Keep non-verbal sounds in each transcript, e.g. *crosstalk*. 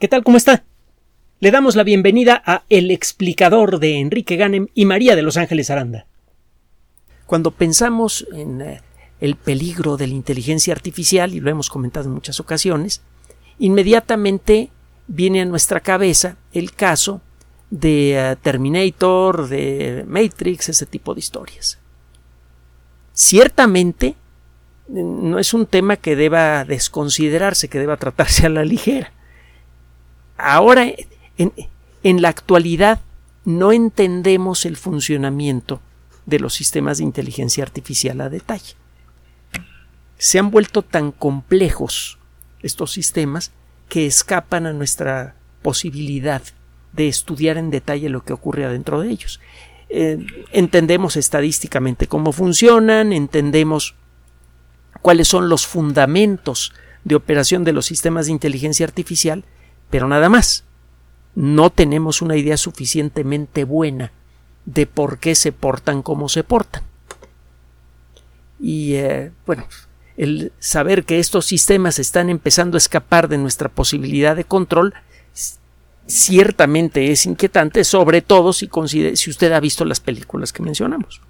¿Qué tal? ¿Cómo está? Le damos la bienvenida a El explicador de Enrique Ganem y María de Los Ángeles Aranda. Cuando pensamos en eh, el peligro de la inteligencia artificial, y lo hemos comentado en muchas ocasiones, inmediatamente viene a nuestra cabeza el caso de eh, Terminator, de Matrix, ese tipo de historias. Ciertamente no es un tema que deba desconsiderarse, que deba tratarse a la ligera ahora, en, la actualidad, no entendemos el funcionamiento de los sistemas de inteligencia artificial a detalle. Se han vuelto tan complejos estos sistemas que escapan a nuestra posibilidad de estudiar en detalle lo que ocurre adentro de ellos. Eh, entendemos estadísticamente cómo funcionan, entendemos cuáles son los fundamentos de operación de los sistemas de inteligencia artificial, pero nada más. No tenemos una idea suficientemente buena de por qué se portan como se portan. Y eh, bueno, el saber que estos sistemas están empezando a escapar de nuestra posibilidad de control ciertamente es inquietante, sobre todo si, si usted ha visto las películas que mencionamos.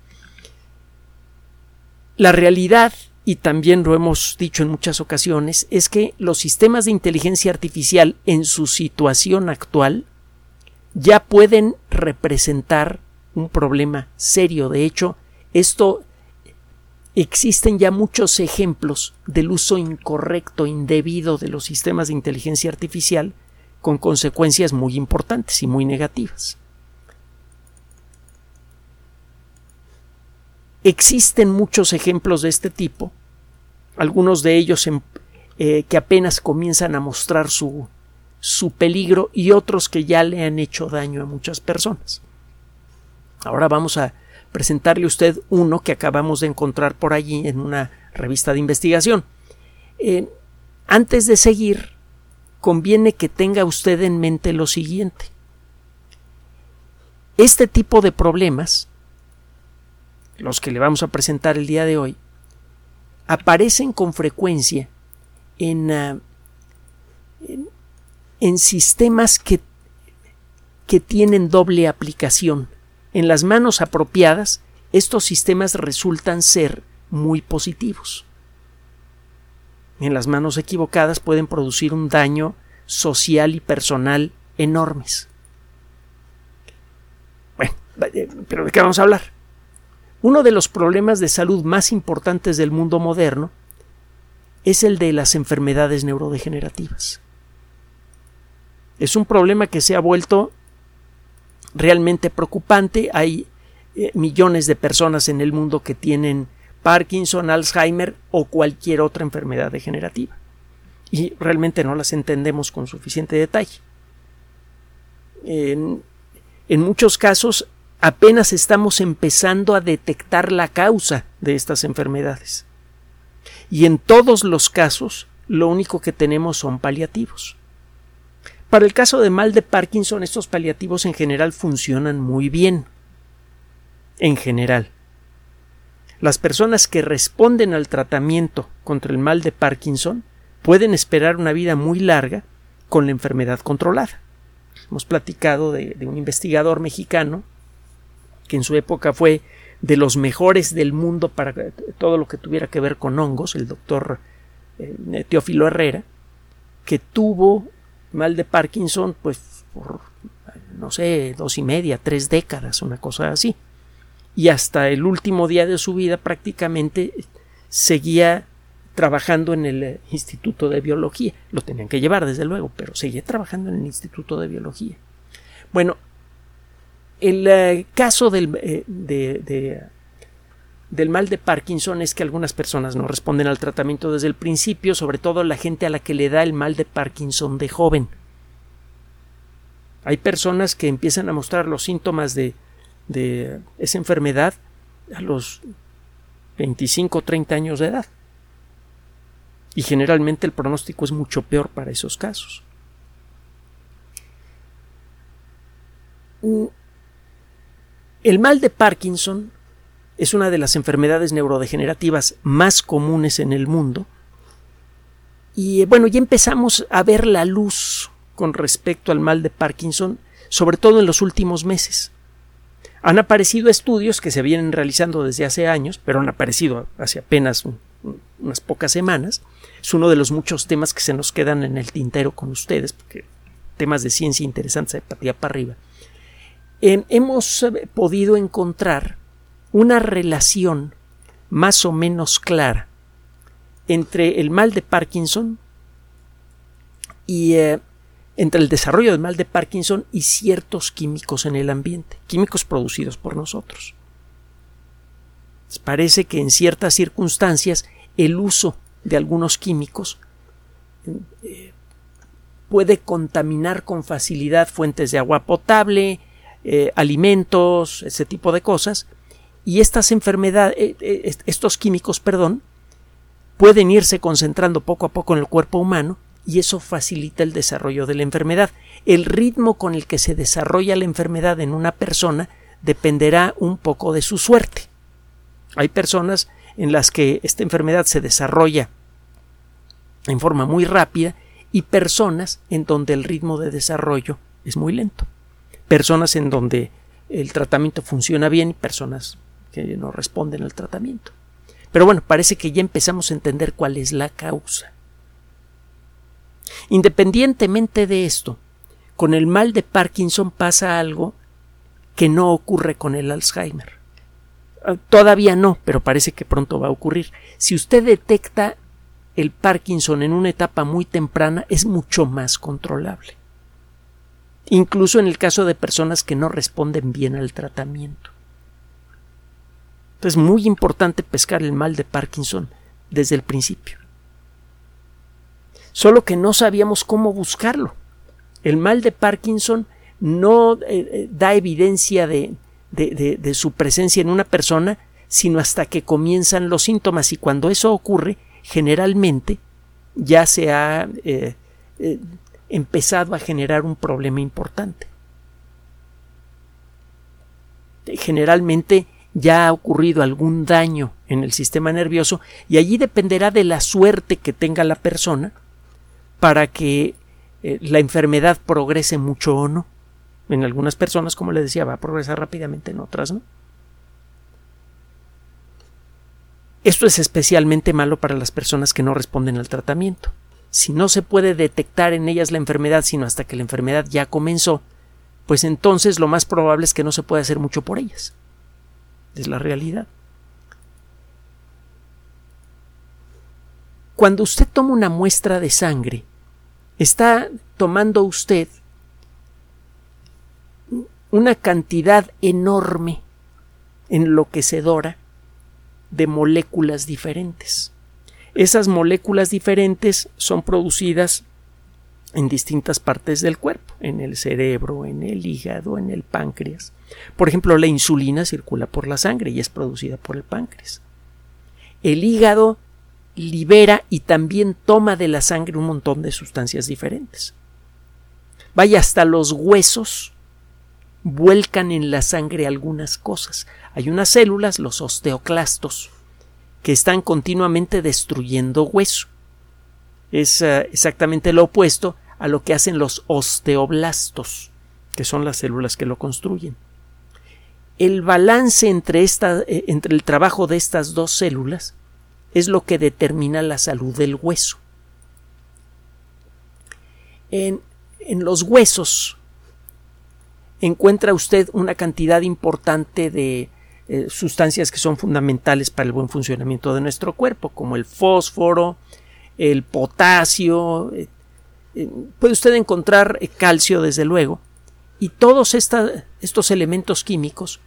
La realidad y también lo hemos dicho en muchas ocasiones, es que los sistemas de inteligencia artificial en su situación actual ya pueden representar un problema serio. De hecho, esto existen ya muchos ejemplos del uso incorrecto, indebido de los sistemas de inteligencia artificial con consecuencias muy importantes y muy negativas. Existen muchos ejemplos de este tipo, algunos de ellos eh, que apenas comienzan a mostrar su, su peligro y otros que ya le han hecho daño a muchas personas. Ahora vamos a presentarle a usted uno que acabamos de encontrar por allí en una revista de investigación. Eh, antes de seguir, conviene que tenga usted en mente lo siguiente. Este tipo de problemas los que le vamos a presentar el día de hoy, aparecen con frecuencia en, ah, en, sistemas que, que tienen doble aplicación. En las manos apropiadas, estos sistemas resultan ser muy positivos. En las manos equivocadas pueden producir un daño social y personal enormes. Bueno, pero ¿de qué vamos a hablar? Uno de los problemas de salud más importantes del mundo moderno es el de las enfermedades neurodegenerativas. Es un problema que se ha vuelto realmente preocupante. Hay eh, millones de personas en el mundo que tienen Parkinson, Alzheimer o cualquier otra enfermedad degenerativa. Y realmente no las entendemos con suficiente detalle. En, en muchos casos apenas estamos empezando a detectar la causa de estas enfermedades. Y en todos los casos, lo único que tenemos son paliativos. Para el caso de mal de Parkinson, estos paliativos en general funcionan muy bien. En general. Las personas que responden al tratamiento contra el mal de Parkinson pueden esperar una vida muy larga con la enfermedad controlada. Hemos platicado de, de un investigador mexicano que en su época fue de los mejores del mundo para todo lo que tuviera que ver con hongos, el doctor eh, Teófilo Herrera, que tuvo mal de Parkinson, pues por, no sé, dos y media, tres décadas, una cosa así. Y hasta el último día de su vida prácticamente seguía trabajando en el eh, Instituto de Biología. Lo tenían que llevar, desde luego, pero seguía trabajando en el Instituto de Biología. Bueno, el eh, caso del, eh, del mal de Parkinson es que algunas personas no responden al tratamiento desde el principio, sobre todo la gente a la que le da el mal de Parkinson de joven. Hay personas que empiezan a mostrar los síntomas de, de esa enfermedad a los 25 o 30 años de edad. Y generalmente el pronóstico es mucho peor para esos casos. El mal de Parkinson es una de las enfermedades neurodegenerativas más comunes en el mundo. Y eh, bueno, ya empezamos a ver la luz con respecto al mal de Parkinson, sobre todo en los últimos meses. Han aparecido estudios que se vienen realizando desde hace años, pero han aparecido hace apenas unas pocas semanas. Es uno de los muchos temas que se nos quedan en el tintero con ustedes, porque temas de ciencia interesantes de para arriba. Hemos eh, podido encontrar una relación más o menos clara entre el mal de Parkinson y eh, entre el desarrollo del mal de Parkinson y ciertos químicos en el ambiente, químicos producidos por nosotros. Parece que en ciertas circunstancias el uso de algunos químicos eh, puede contaminar con facilidad fuentes de agua potable, eh, alimentos, ese tipo de cosas, y estas enfermedades, estos químicos, perdón, pueden irse concentrando poco a poco en el cuerpo humano y eso facilita el desarrollo de la enfermedad. El ritmo con el que se desarrolla la enfermedad en una persona dependerá un poco de su suerte. Hay personas en las que esta enfermedad se desarrolla en forma muy rápida y personas en donde el ritmo de desarrollo es muy lento. Personas en donde el tratamiento funciona bien y personas que no responden al tratamiento. Pero bueno, parece que ya empezamos a entender cuál es la causa. Independientemente de esto, con el mal de Parkinson pasa algo que no ocurre con el Alzheimer. Ah, todavía no, pero parece que pronto va a ocurrir. Si usted detecta el Parkinson en una etapa muy temprana, es mucho más controlable. Incluso en el caso de personas que no responden bien al tratamiento. Es muy importante pescar el mal de Parkinson desde el principio. Solo que no sabíamos cómo buscarlo. El mal de Parkinson no eh, eh, da evidencia de, de, su presencia en una persona, sino hasta que comienzan los síntomas y cuando eso ocurre, generalmente ya se ha eh, empezado a generar un problema importante. Generalmente ya ha ocurrido algún daño en el sistema nervioso y allí dependerá de la suerte que tenga la persona para que eh, la enfermedad progrese mucho o no. En algunas personas, como le decía, va a progresar rápidamente, en otras no. Esto es especialmente malo para las personas que no responden al tratamiento. Si no se puede detectar en ellas la enfermedad sino hasta que la enfermedad ya comenzó, pues entonces lo más probable es que no se pueda hacer mucho por ellas es la realidad. Cuando usted toma una muestra de sangre, está tomando usted una cantidad enorme, enloquecedora, de moléculas diferentes. Esas moléculas diferentes son producidas en distintas partes del cuerpo, en el cerebro, en el hígado, en el páncreas. Por ejemplo, la insulina circula por la sangre y es producida por el páncreas. El hígado libera y también toma de la sangre un montón de sustancias diferentes. Vaya hasta los huesos vuelcan en la sangre algunas cosas. Hay unas células, los osteoclastos, que están continuamente destruyendo hueso. Es eh, exactamente lo opuesto a lo que hacen los osteoblastos, que son las células que lo construyen. El balance entre, esta, eh, entre el trabajo de estas dos células es lo que determina la salud del hueso. En, en los huesos encuentra usted una cantidad importante de eh, sustancias que son fundamentales para el buen funcionamiento de nuestro cuerpo, como el fósforo, el potasio, eh, eh, puede usted encontrar calcio, desde luego, y todos estos elementos químicos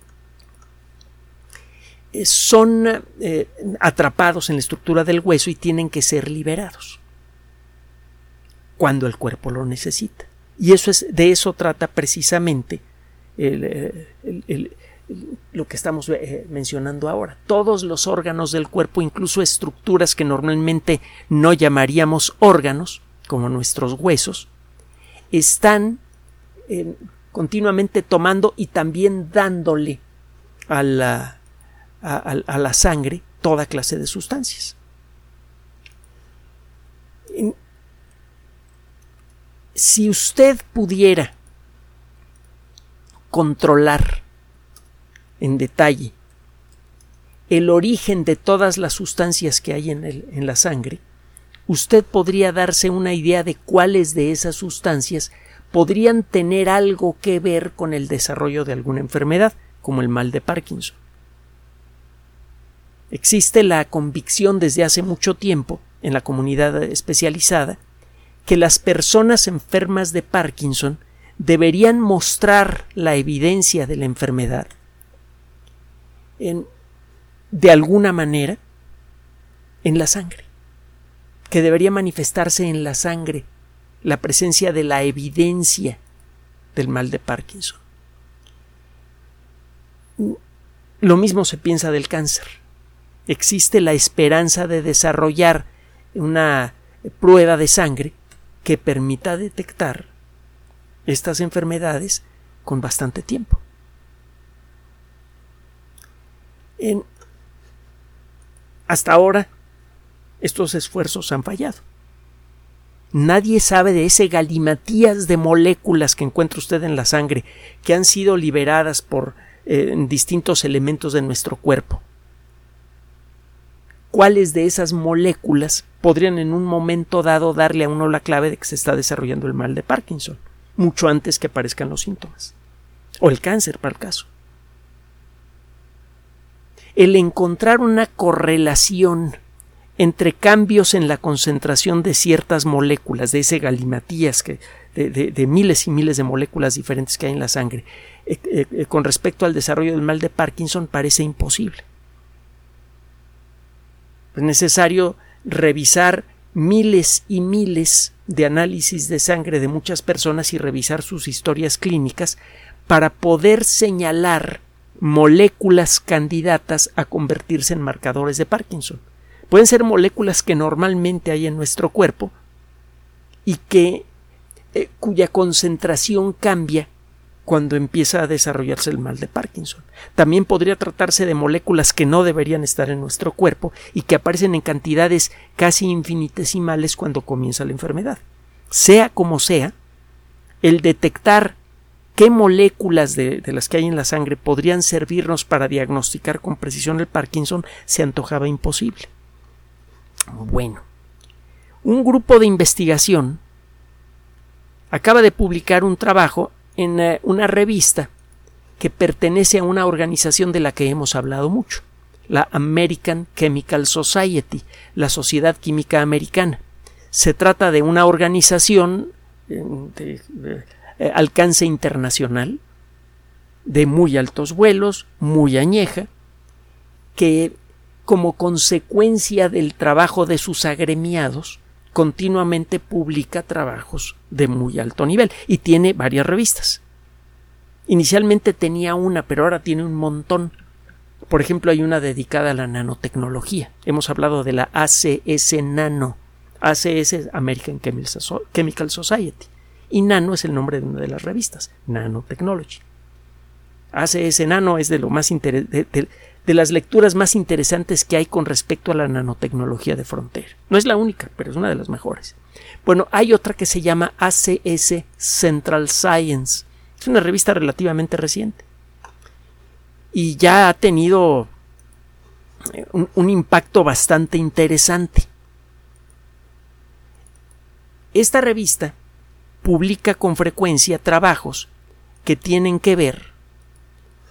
son atrapados en la estructura del hueso y tienen que ser liberados cuando el cuerpo lo necesita. Y eso es, de eso trata precisamente lo que estamos mencionando ahora. Todos los órganos del cuerpo, incluso estructuras que normalmente no llamaríamos órganos, como nuestros huesos, están eh, continuamente tomando y también dándole a la, a, la sangre toda clase de sustancias. si usted pudiera controlar en detalle el origen de todas las sustancias que hay en, en, la sangre, usted podría darse una idea de cuáles de esas sustancias podrían tener algo que ver con el desarrollo de alguna enfermedad, como el mal de Parkinson. Existe la convicción desde hace mucho tiempo en la comunidad especializada que las personas enfermas de Parkinson deberían mostrar la evidencia de la enfermedad en, de alguna manera en la sangre, que debería manifestarse en la sangre la presencia de la evidencia del mal de Parkinson. Lo mismo se piensa del cáncer. Existe la esperanza de desarrollar una prueba de sangre que permita detectar estas enfermedades con bastante tiempo. Hasta ahora, estos esfuerzos han fallado. Nadie sabe de ese galimatías de moléculas que encuentra usted en la sangre, que han sido liberadas por eh, distintos elementos de nuestro cuerpo. ¿Cuáles de esas moléculas podrían en un momento dado darle a uno la clave de que se está desarrollando el mal de Parkinson, mucho antes que aparezcan los síntomas? O el cáncer, para el caso el encontrar una correlación entre cambios en la concentración de ciertas moléculas, de ese galimatías que, de, miles y miles de moléculas diferentes que hay en la sangre, eh, eh, eh, con respecto al desarrollo del mal de Parkinson parece imposible. Es necesario revisar miles y miles de análisis de sangre de muchas personas y revisar sus historias clínicas para poder señalar moléculas candidatas a convertirse en marcadores de Parkinson. Pueden ser moléculas que normalmente hay en nuestro cuerpo y que eh, cuya concentración cambia cuando empieza a desarrollarse el mal de Parkinson. También podría tratarse de moléculas que no deberían estar en nuestro cuerpo y que aparecen en cantidades casi infinitesimales cuando comienza la enfermedad. Sea como sea, el detectar qué moléculas de, las que hay en la sangre podrían servirnos para diagnosticar con precisión el Parkinson se antojaba imposible. Bueno, un grupo de investigación acaba de publicar un trabajo en eh, una revista que pertenece a una organización de la que hemos hablado mucho, la American Chemical Society, la Sociedad Química Americana. Se trata de una organización eh, de, eh, alcance internacional, de muy altos vuelos, muy añeja, que como consecuencia del trabajo de sus agremiados, continuamente publica trabajos de muy alto nivel y tiene varias revistas. Inicialmente tenía una, pero ahora tiene un montón. Por ejemplo, hay una dedicada a la nanotecnología. Hemos hablado de la ACS Nano, ACS American Chemical Society y Nano es el nombre de una de las revistas, Nanotechnology. ACS Nano es de lo más de, las lecturas más interesantes que hay con respecto a la nanotecnología de frontera. No es la única, pero es una de las mejores. Bueno, hay otra que se llama ACS Central Science. Es una revista relativamente reciente. Y ya ha tenido eh, un impacto bastante interesante. Esta revista publica con frecuencia trabajos que tienen que ver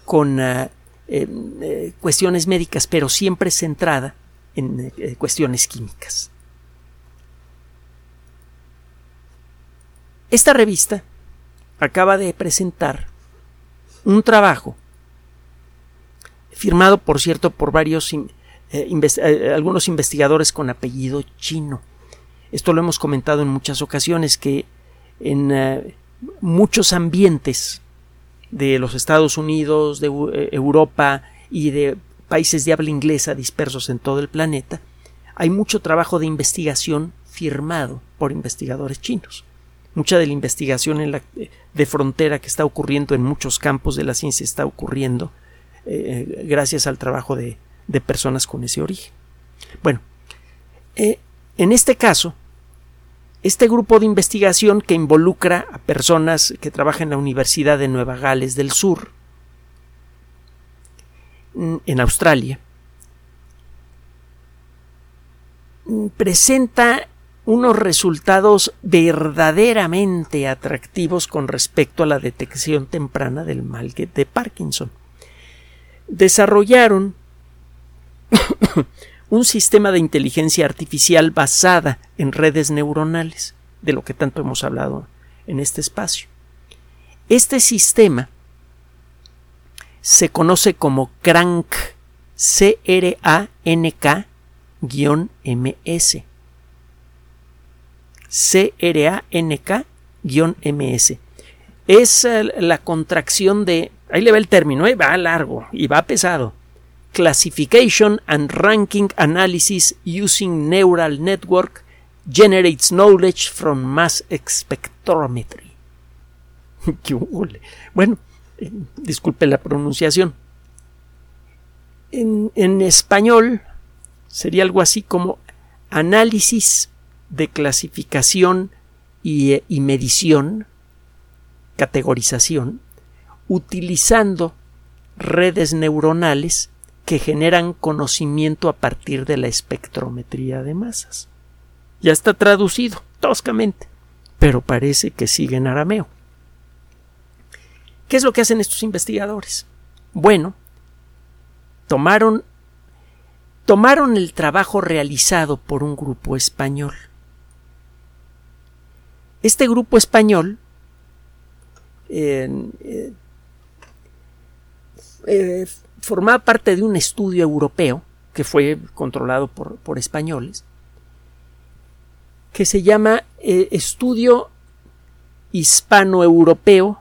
con ah, em, eh, cuestiones médicas, pero siempre centrada en eh, cuestiones químicas. Esta revista acaba de presentar un trabajo firmado, por cierto, por varios eh, algunos investigadores con apellido chino. Esto lo hemos comentado en muchas ocasiones que en eh, muchos ambientes de los Estados Unidos, de eh, Europa y de países de habla inglesa dispersos en todo el planeta, hay mucho trabajo de investigación firmado por investigadores chinos. Mucha de la investigación en la, de frontera que está ocurriendo en muchos campos de la ciencia está ocurriendo eh, gracias al trabajo de, de, personas con ese origen. Bueno, en este caso, este grupo de investigación que involucra a personas que trabajan en la Universidad de Nueva Gales del Sur, en Australia, presenta unos resultados verdaderamente atractivos con respecto a la detección temprana del mal de Parkinson. Desarrollaron un sistema de inteligencia artificial basada en redes neuronales, de lo que tanto hemos hablado en este espacio. Este sistema se conoce como CRANK, C-R-A-N-K-MS. C-R-A-N-K-MS. Es eh, la contracción de. Ahí le va el término, ¿eh? va largo y va pesado. Classification and Ranking Analysis Using Neural Network Generates Knowledge from Mass Spectrometry. *laughs* bueno, eh, disculpe la pronunciación. En, en, español sería algo así como análisis de clasificación y, eh, y medición, categorización, utilizando redes neuronales que generan conocimiento a partir de la espectrometría de masas. Ya está traducido, toscamente, pero parece que sigue en arameo. ¿Qué es lo que hacen estos investigadores? Bueno, tomaron tomaron el trabajo realizado por un grupo español. Este grupo español eh, eh, formaba parte de un estudio europeo que fue controlado por, españoles, que se llama eh, Estudio Hispano-Europeo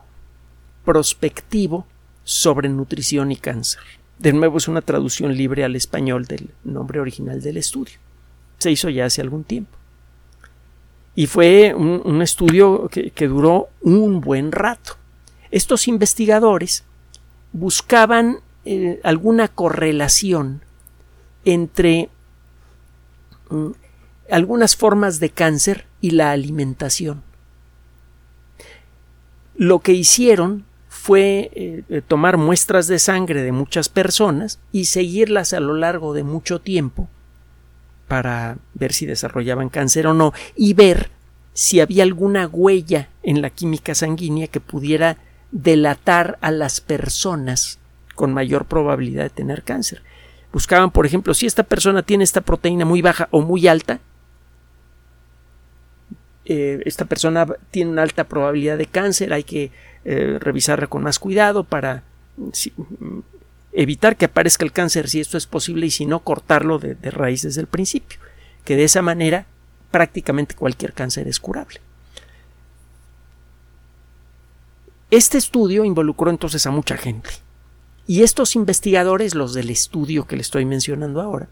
Prospectivo sobre Nutrición y Cáncer. De nuevo es una traducción libre al español del nombre original del estudio. Se hizo ya hace algún tiempo. Y fue un, estudio que, duró un buen rato. Estos investigadores buscaban eh, alguna correlación entre mm, algunas formas de cáncer y la alimentación. Lo que hicieron fue eh, tomar muestras de sangre de muchas personas y seguirlas a lo largo de mucho tiempo para ver si desarrollaban cáncer o no y ver si había alguna huella en la química sanguínea que pudiera delatar a las personas con mayor probabilidad de tener cáncer. Buscaban, por ejemplo, si esta persona tiene esta proteína muy baja o muy alta, eh, esta persona tiene una alta probabilidad de cáncer, hay que eh, revisarla con más cuidado para mm, evitar que aparezca el cáncer si esto es posible y si no cortarlo de, de raíz desde el principio, que de esa manera prácticamente cualquier cáncer es curable. Este estudio involucró entonces a mucha gente. Y estos investigadores, los del estudio que le estoy mencionando ahora,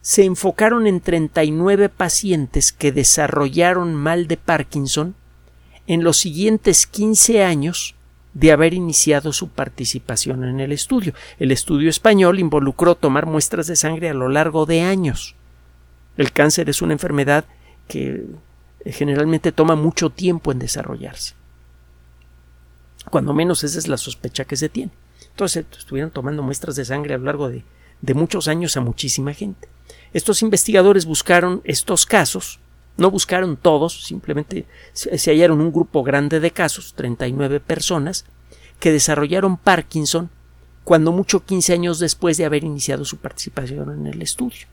se enfocaron en 39 pacientes que desarrollaron mal de Parkinson en los siguientes 15 años de haber iniciado su participación en el estudio. El estudio español involucró tomar muestras de sangre a lo largo de años. El cáncer es una enfermedad que generalmente toma mucho tiempo en desarrollarse. Cuando menos esa es la sospecha que se tiene. Entonces estuvieron tomando muestras de sangre a lo largo de, de muchos años a muchísima gente. Estos investigadores buscaron estos casos no buscaron todos, simplemente se hallaron un grupo grande de casos, 39 personas, que desarrollaron Parkinson cuando mucho 15 años después de haber iniciado su participación en el estudio.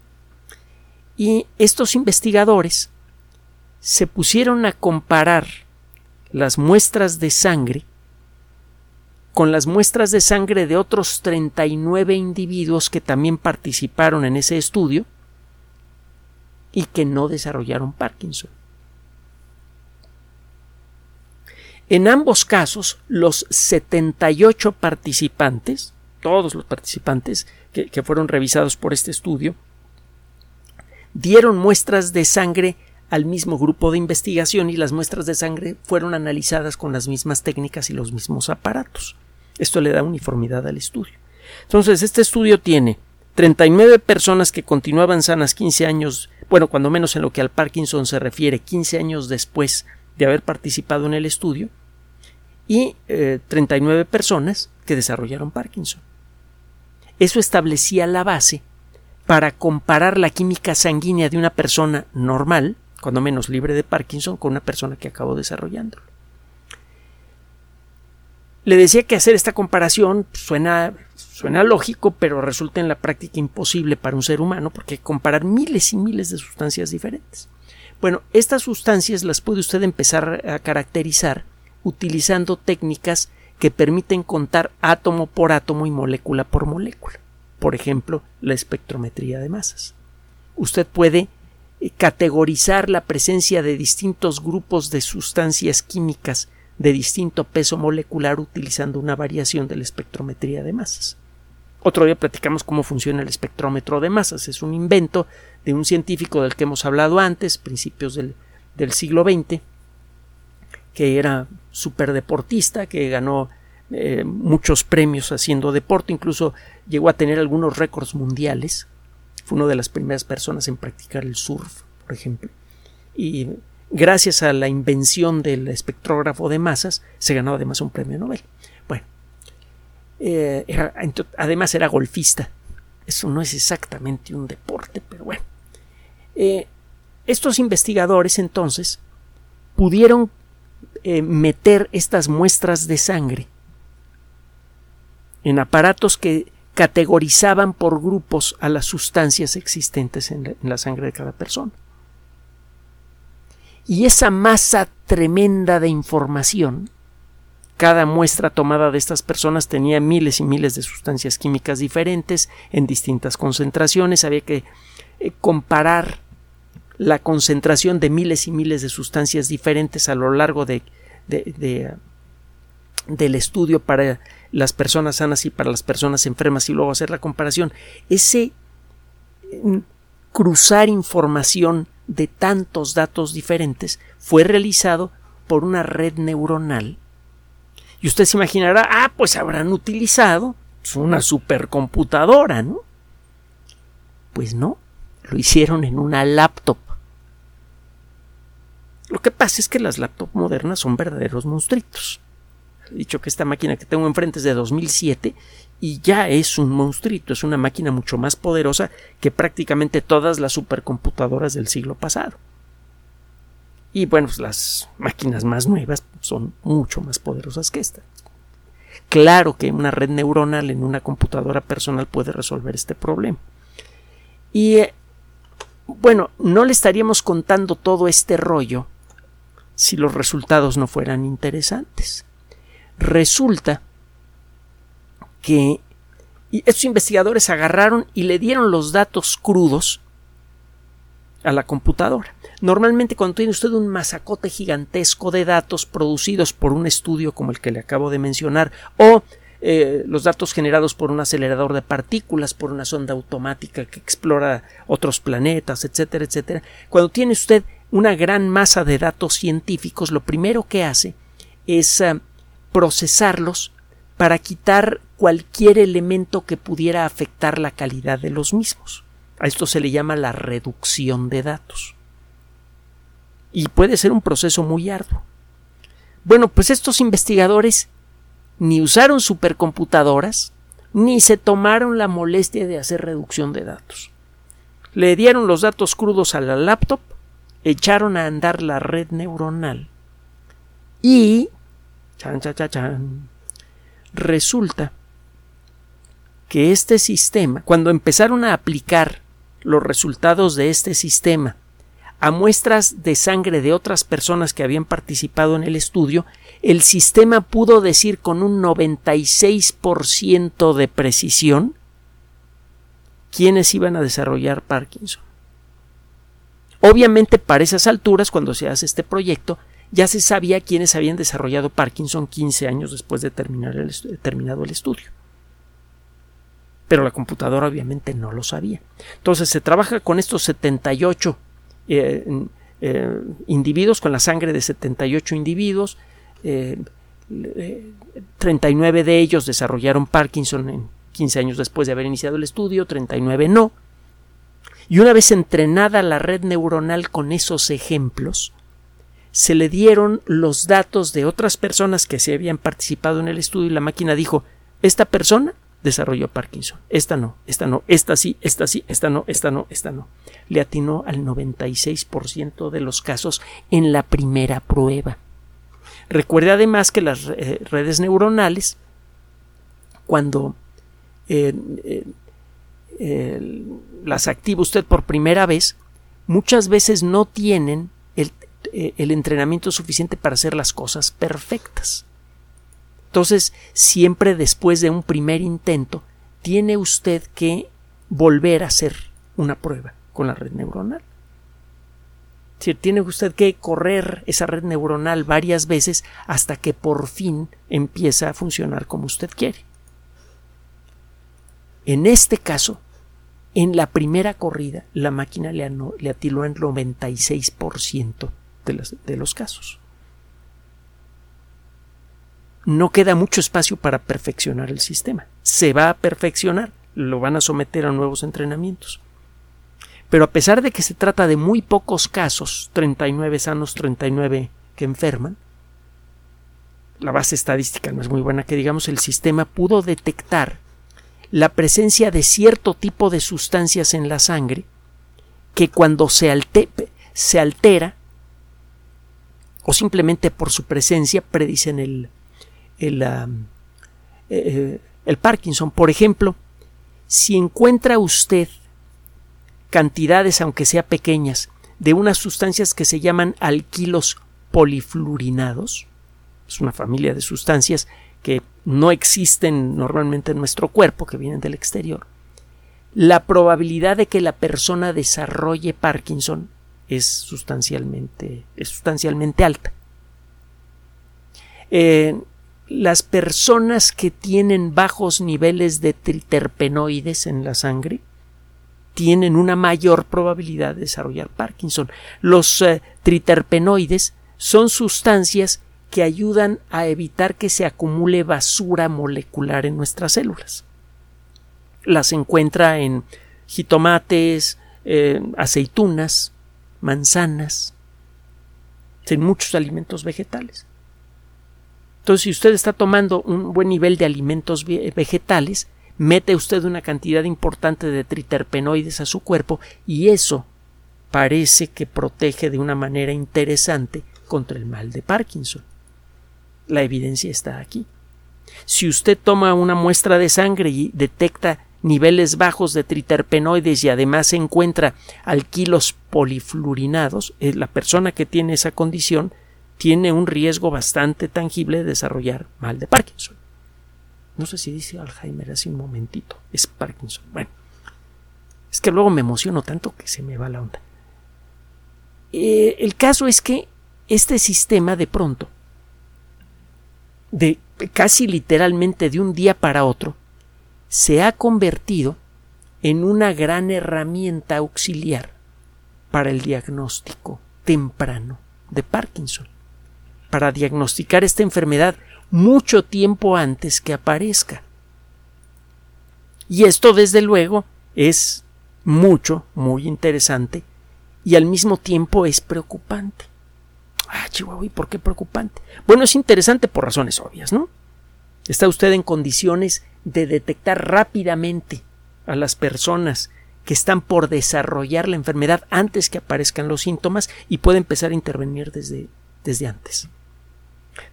Y estos investigadores se pusieron a comparar las muestras de sangre con las muestras de sangre de otros 39 individuos que también participaron en ese estudio y que no desarrollaron Parkinson. En ambos casos, los 78 participantes, todos los participantes que, fueron revisados por este estudio, dieron muestras de sangre al mismo grupo de investigación y las muestras de sangre fueron analizadas con las mismas técnicas y los mismos aparatos. Esto le da uniformidad al estudio. Entonces, este estudio tiene 39 personas que continuaban sanas 15 años bueno, cuando menos en lo que al Parkinson se refiere, 15 años después de haber participado en el estudio, y 39 eh, personas que desarrollaron Parkinson. Eso establecía la base para comparar la química sanguínea de una persona normal, cuando menos libre de Parkinson, con una persona que acabó desarrollándolo. Le decía que hacer esta comparación suena, suena lógico, pero resulta en la práctica imposible para un ser humano porque comparar miles y miles de sustancias diferentes. Bueno, estas sustancias las puede usted empezar a caracterizar utilizando técnicas que permiten contar átomo por átomo y molécula por molécula. Por ejemplo, la espectrometría de masas. Usted puede categorizar la presencia de distintos grupos de sustancias químicas de distinto peso molecular utilizando una variación de la espectrometría de masas. Otro día platicamos cómo funciona el espectrómetro de masas. Es un invento de un científico del que hemos hablado antes, principios del, del siglo XX, que era superdeportista, que ganó eh, muchos premios haciendo deporte, incluso llegó a tener algunos récords mundiales. Fue una de las primeras personas en practicar el surf, por ejemplo. Y gracias a la invención del espectrógrafo de masas, se ganó además un premio Nobel. Bueno, eh, además era golfista. Eso no es exactamente un deporte, pero bueno. Eh, estos investigadores entonces pudieron eh, meter estas muestras de sangre en aparatos que categorizaban por grupos a las sustancias existentes en la, sangre de cada persona. Y esa masa tremenda de información, cada muestra tomada de estas personas tenía miles y miles de sustancias químicas diferentes en distintas concentraciones, había que eh, comparar la concentración de miles y miles de sustancias diferentes a lo largo de, del estudio para las personas sanas y para las personas enfermas y luego hacer la comparación. Ese mm, cruzar información de tantos datos diferentes fue realizado por una red neuronal. Y usted se imaginará, ah, pues habrán utilizado una supercomputadora, ¿no? Pues no, lo hicieron en una laptop. Lo que pasa es que las laptops modernas son verdaderos monstruitos. He dicho que esta máquina que tengo enfrente es de 2007 y ya es un monstruito, es una máquina mucho más poderosa que prácticamente todas las supercomputadoras del siglo pasado. Y bueno, pues las máquinas más nuevas son mucho más poderosas que esta. Claro que una red neuronal en una computadora personal puede resolver este problema. Y eh, bueno, no le estaríamos contando todo este rollo si los resultados no fueran interesantes. Resulta que estos investigadores agarraron y le dieron los datos crudos a la computadora. Normalmente cuando tiene usted un masacote gigantesco de datos producidos por un estudio como el que le acabo de mencionar o eh, los datos generados por un acelerador de partículas, por una sonda automática que explora otros planetas, etcétera, etcétera. Cuando tiene usted una gran masa de datos científicos, lo primero que hace es eh, procesarlos para quitar cualquier elemento que pudiera afectar la calidad de los mismos. A esto se le llama la reducción de datos. Y puede ser un proceso muy arduo. Bueno, pues estos investigadores ni usaron supercomputadoras, ni se tomaron la molestia de hacer reducción de datos. Le dieron los datos crudos a la laptop, echaron a andar la red neuronal y resulta que este sistema, cuando empezaron a aplicar los resultados de este sistema a muestras de sangre de otras personas que habían participado en el estudio, el sistema pudo decir con un 96% de precisión quiénes iban a desarrollar Parkinson. Obviamente, para esas alturas, cuando se hace este proyecto, ya se sabía quiénes habían desarrollado Parkinson 15 años después de terminar el, terminado el estudio. Pero la computadora obviamente no lo sabía. Entonces se trabaja con estos 78 eh, eh, individuos, con la sangre de 78 individuos, 39 eh, de ellos desarrollaron Parkinson en 15 años después de haber iniciado el estudio, 39 no. Y una vez entrenada la red neuronal con esos ejemplos, se le dieron los datos de otras personas que se habían participado en el estudio y la máquina dijo, esta persona desarrolló Parkinson, esta no, esta no, esta sí, esta sí, esta no, esta no, esta no. Le atinó al 96% de los casos en la primera prueba. Recuerde además que las eh, redes neuronales, cuando eh, eh, las activa usted por primera vez, muchas veces no tienen el, el entrenamiento suficiente para hacer las cosas perfectas. Entonces, siempre después de un primer intento, tiene usted que volver a hacer una prueba con la red neuronal tiene usted que correr esa red neuronal varias veces hasta que por fin empieza a funcionar como usted quiere. En este caso, en la primera corrida, la máquina le, le atiló en 96% de, los, casos. No queda mucho espacio para perfeccionar el sistema. Se va a perfeccionar, lo van a someter a nuevos entrenamientos. Pero a pesar de que se trata de muy pocos casos, 39 sanos, 39 que enferman, la base estadística no es muy buena que digamos, el sistema pudo detectar la presencia de cierto tipo de sustancias en la sangre que cuando se, se altera o simplemente por su presencia predicen el, el, eh, eh, el Parkinson. Por ejemplo, si encuentra usted cantidades, aunque sea pequeñas, de unas sustancias que se llaman alquilos polifluorinados. Es una familia de sustancias que no existen normalmente en nuestro cuerpo, que vienen del exterior. La probabilidad de que la persona desarrolle Parkinson es sustancialmente, es sustancialmente alta. Eh, las personas que tienen bajos niveles de triterpenoides en la sangre tienen una mayor probabilidad de desarrollar Parkinson. Los eh, triterpenoides son sustancias que ayudan a evitar que se acumule basura molecular en nuestras células. Las encuentra en jitomates, aceitunas, manzanas, en muchos alimentos vegetales. Entonces, si usted está tomando un buen nivel de alimentos vegetales, mete usted una cantidad importante de triterpenoides a su cuerpo y eso parece que protege de una manera interesante contra el mal de Parkinson. La evidencia está aquí. Si usted toma una muestra de sangre y detecta niveles bajos de triterpenoides y además encuentra alquilos polifluorinados, eh, la persona que tiene esa condición tiene un riesgo bastante tangible de desarrollar mal de Parkinson. No sé si dice Alzheimer hace un momentito. Es Parkinson. Bueno. Es que luego me emociono tanto que se me va la onda. Eh, el caso es que este sistema de pronto, de casi literalmente de un día para otro, se ha convertido en una gran herramienta auxiliar para el diagnóstico temprano de Parkinson, para diagnosticar esta enfermedad mucho tiempo antes que aparezca. Y esto, desde luego, es mucho, muy interesante y al mismo tiempo es preocupante. Ah, Chihuahua, ¿y por qué preocupante? Bueno, es interesante por razones obvias, ¿no? Está usted en condiciones de detectar rápidamente a las personas que están por desarrollar la enfermedad antes que aparezcan los síntomas y puede empezar a intervenir desde, desde antes.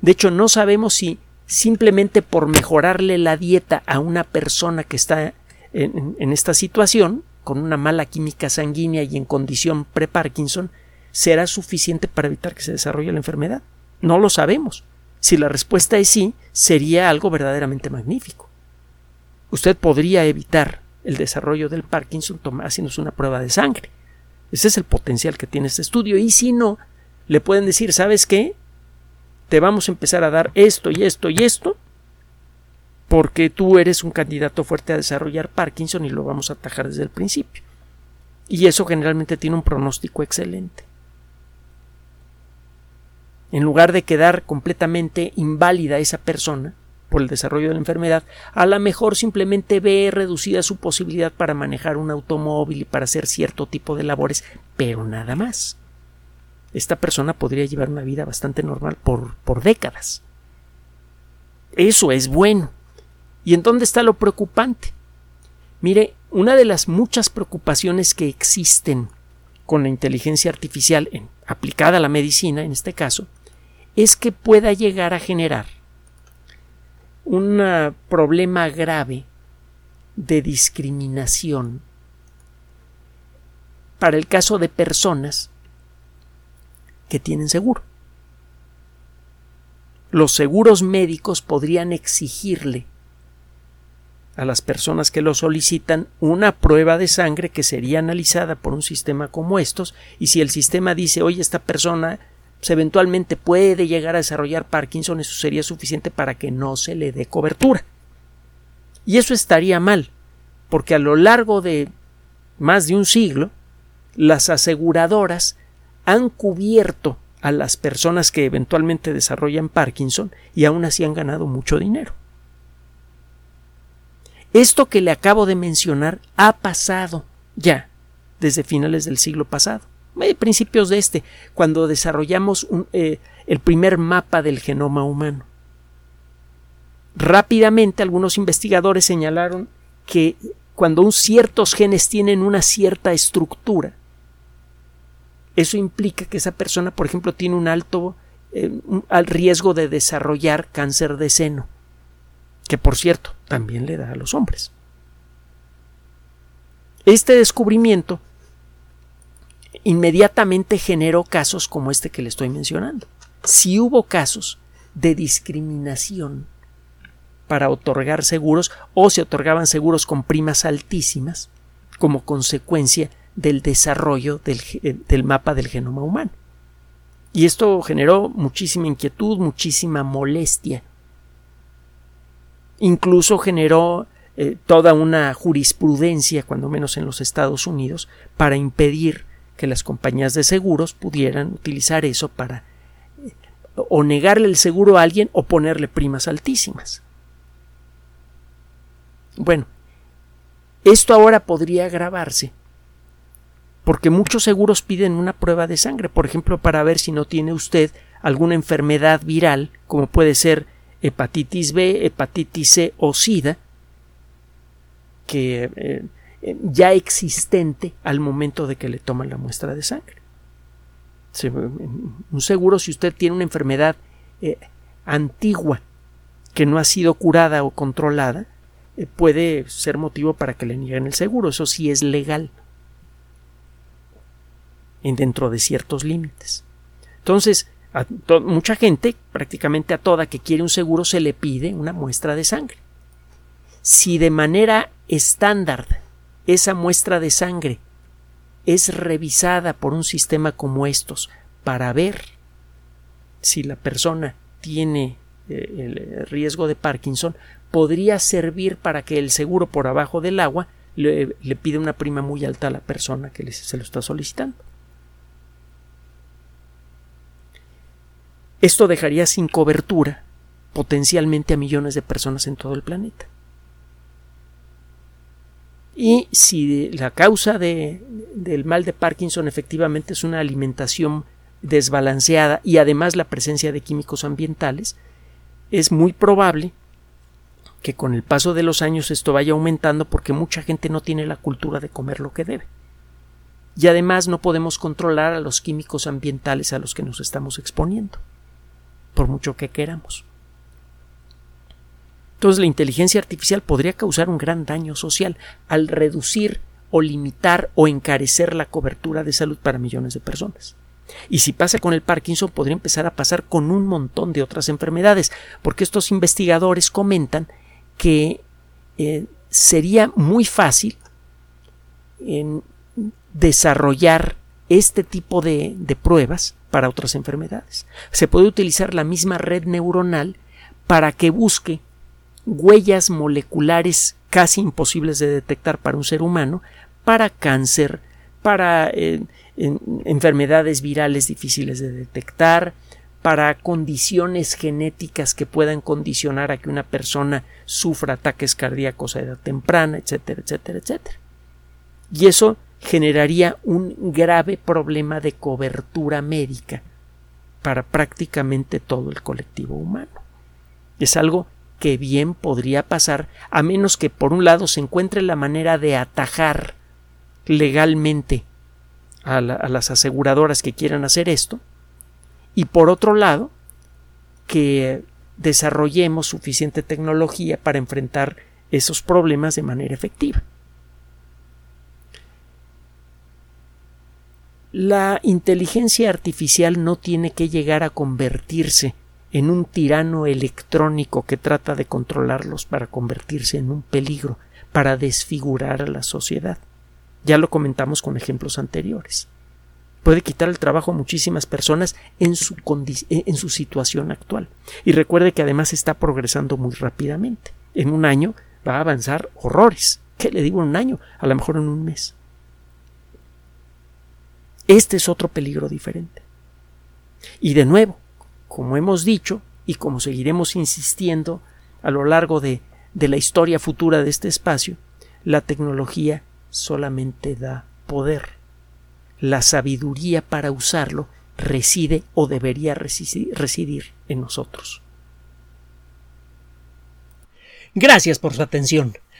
De hecho, no sabemos si simplemente por mejorarle la dieta a una persona que está en, esta situación, con una mala química sanguínea y en condición pre-Parkinson, será suficiente para evitar que se desarrolle la enfermedad. No lo sabemos. Si la respuesta es sí, sería algo verdaderamente magnífico. Usted podría evitar el desarrollo del Parkinson haciéndose una prueba de sangre. Ese es el potencial que tiene este estudio. Y si no, le pueden decir, ¿sabes qué? te vamos a empezar a dar esto y esto y esto, porque tú eres un candidato fuerte a desarrollar Parkinson y lo vamos a atajar desde el principio. Y eso generalmente tiene un pronóstico excelente. En lugar de quedar completamente inválida esa persona, por el desarrollo de la enfermedad, a lo mejor simplemente ve reducida su posibilidad para manejar un automóvil y para hacer cierto tipo de labores, pero nada más. Esta persona podría llevar una vida bastante normal por, por décadas. Eso es bueno. ¿Y en dónde está lo preocupante? Mire, una de las muchas preocupaciones que existen con la inteligencia artificial aplicada a la medicina, en este caso, es que pueda llegar a generar un problema grave de discriminación para el caso de personas que tienen seguro. Los seguros médicos podrían exigirle a las personas que lo solicitan una prueba de sangre que sería analizada por un sistema como estos y si el sistema dice oye esta persona eventualmente puede llegar a desarrollar Parkinson, eso sería suficiente para que no se le dé cobertura. Y eso estaría mal, porque a lo largo de más de un siglo, las aseguradoras han cubierto a las personas que eventualmente desarrollan Parkinson y aún así han ganado mucho dinero. Esto que le acabo de mencionar ha pasado ya desde finales del siglo pasado principios de este, cuando desarrollamos eh, el primer mapa del genoma humano. Rápidamente algunos investigadores señalaron que cuando ciertos genes tienen una cierta estructura, eso implica que esa persona, por ejemplo, tiene un alto eh, riesgo de desarrollar cáncer de seno, que por cierto también le da a los hombres. Este descubrimiento inmediatamente generó casos como este que le estoy mencionando. Si hubo casos de discriminación para otorgar seguros o se otorgaban seguros con primas altísimas como consecuencia del desarrollo del, eh, del mapa del genoma humano. Y esto generó muchísima inquietud, muchísima molestia. Incluso generó eh, toda una jurisprudencia, cuando menos en los Estados Unidos, para impedir que las compañías de seguros pudieran utilizar eso para o negarle el seguro a alguien o ponerle primas altísimas. Bueno, esto ahora podría agravarse porque muchos seguros piden una prueba de sangre, por ejemplo, para ver si no tiene usted alguna enfermedad viral, como puede ser hepatitis B, hepatitis C o SIDA, que eh, ya existente al momento de que le toman la muestra de sangre. Un seguro si usted tiene una enfermedad eh, antigua que no ha sido curada o controlada, eh, puede ser motivo para que le nieguen el seguro. Eso sí es legal dentro de ciertos límites. Entonces, mucha gente, prácticamente a toda que quiere un seguro, se le pide una muestra de sangre. Si de manera estándar esa muestra de sangre es revisada por un sistema como estos para ver si la persona tiene eh, el riesgo de Parkinson, podría servir para que el seguro por abajo del agua le, pide una prima muy alta a la persona que se lo está solicitando. Esto dejaría sin cobertura potencialmente a millones de personas en todo el planeta. Y si la causa de, del mal de Parkinson efectivamente es una alimentación desbalanceada y además la presencia de químicos ambientales, es muy probable que con el paso de los años esto vaya aumentando porque mucha gente no tiene la cultura de comer lo que debe. Y además no podemos controlar a los químicos ambientales a los que nos estamos exponiendo, por mucho que queramos. Entonces la inteligencia artificial podría causar un gran daño social al reducir o limitar o encarecer la cobertura de salud para millones de personas. Y si pasa con el Parkinson, podría empezar a pasar con un montón de otras enfermedades, porque estos investigadores comentan que eh, sería muy fácil desarrollar este tipo de pruebas para otras enfermedades. Se puede utilizar la misma red neuronal para que busque huellas moleculares casi imposibles de detectar para un ser humano, para cáncer, para eh, enfermedades virales difíciles de detectar, para condiciones genéticas que puedan condicionar a que una persona sufra ataques cardíacos a edad temprana, etcétera, etcétera, etcétera. Y eso generaría un grave problema de cobertura médica para prácticamente todo el colectivo humano. Es algo que bien podría pasar a menos que por un lado se encuentre la manera de atajar legalmente a, las aseguradoras que quieran hacer esto y por otro lado que desarrollemos suficiente tecnología para enfrentar esos problemas de manera efectiva. La inteligencia artificial no tiene que llegar a convertirse en un tirano electrónico que trata de controlarlos para convertirse en un peligro, para desfigurar a la sociedad. Ya lo comentamos con ejemplos anteriores. Puede quitar el trabajo a muchísimas personas en su, en su situación actual. Y recuerde que además está progresando muy rápidamente. En un año va a avanzar horrores. ¿Qué le digo en un año? A lo mejor en un mes. Este es otro peligro diferente. Y de nuevo, como hemos dicho y como seguiremos insistiendo a lo largo de, de la historia futura de este espacio, la tecnología solamente da poder. La sabiduría para usarlo reside o debería residir en nosotros. Gracias por su atención.